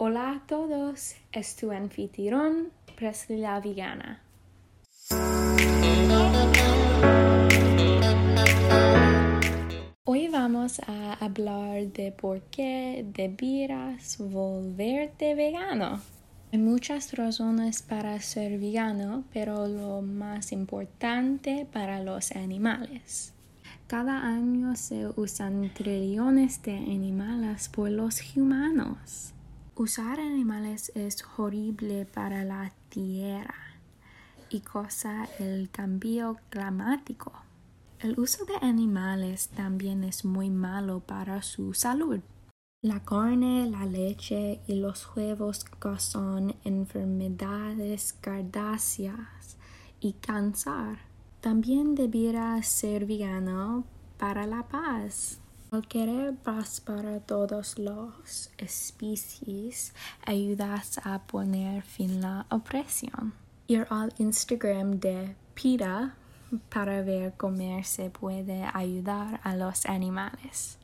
Hola a todos, es tu anfitrión Presley la Vegana. Hoy vamos a hablar de por qué debieras volverte vegano. Hay muchas razones para ser vegano, pero lo más importante para los animales. Cada año se usan trillones de animales por los humanos. Usar animales es horrible para la tierra y causa el cambio climático. El uso de animales también es muy malo para su salud. La carne, la leche y los huevos causan enfermedades cardíacas y cáncer. También debiera ser vegano para la paz. Al querer paz para todos los especies, ayudas a poner fin a la opresión. Ir al Instagram de PETA para ver cómo se puede ayudar a los animales.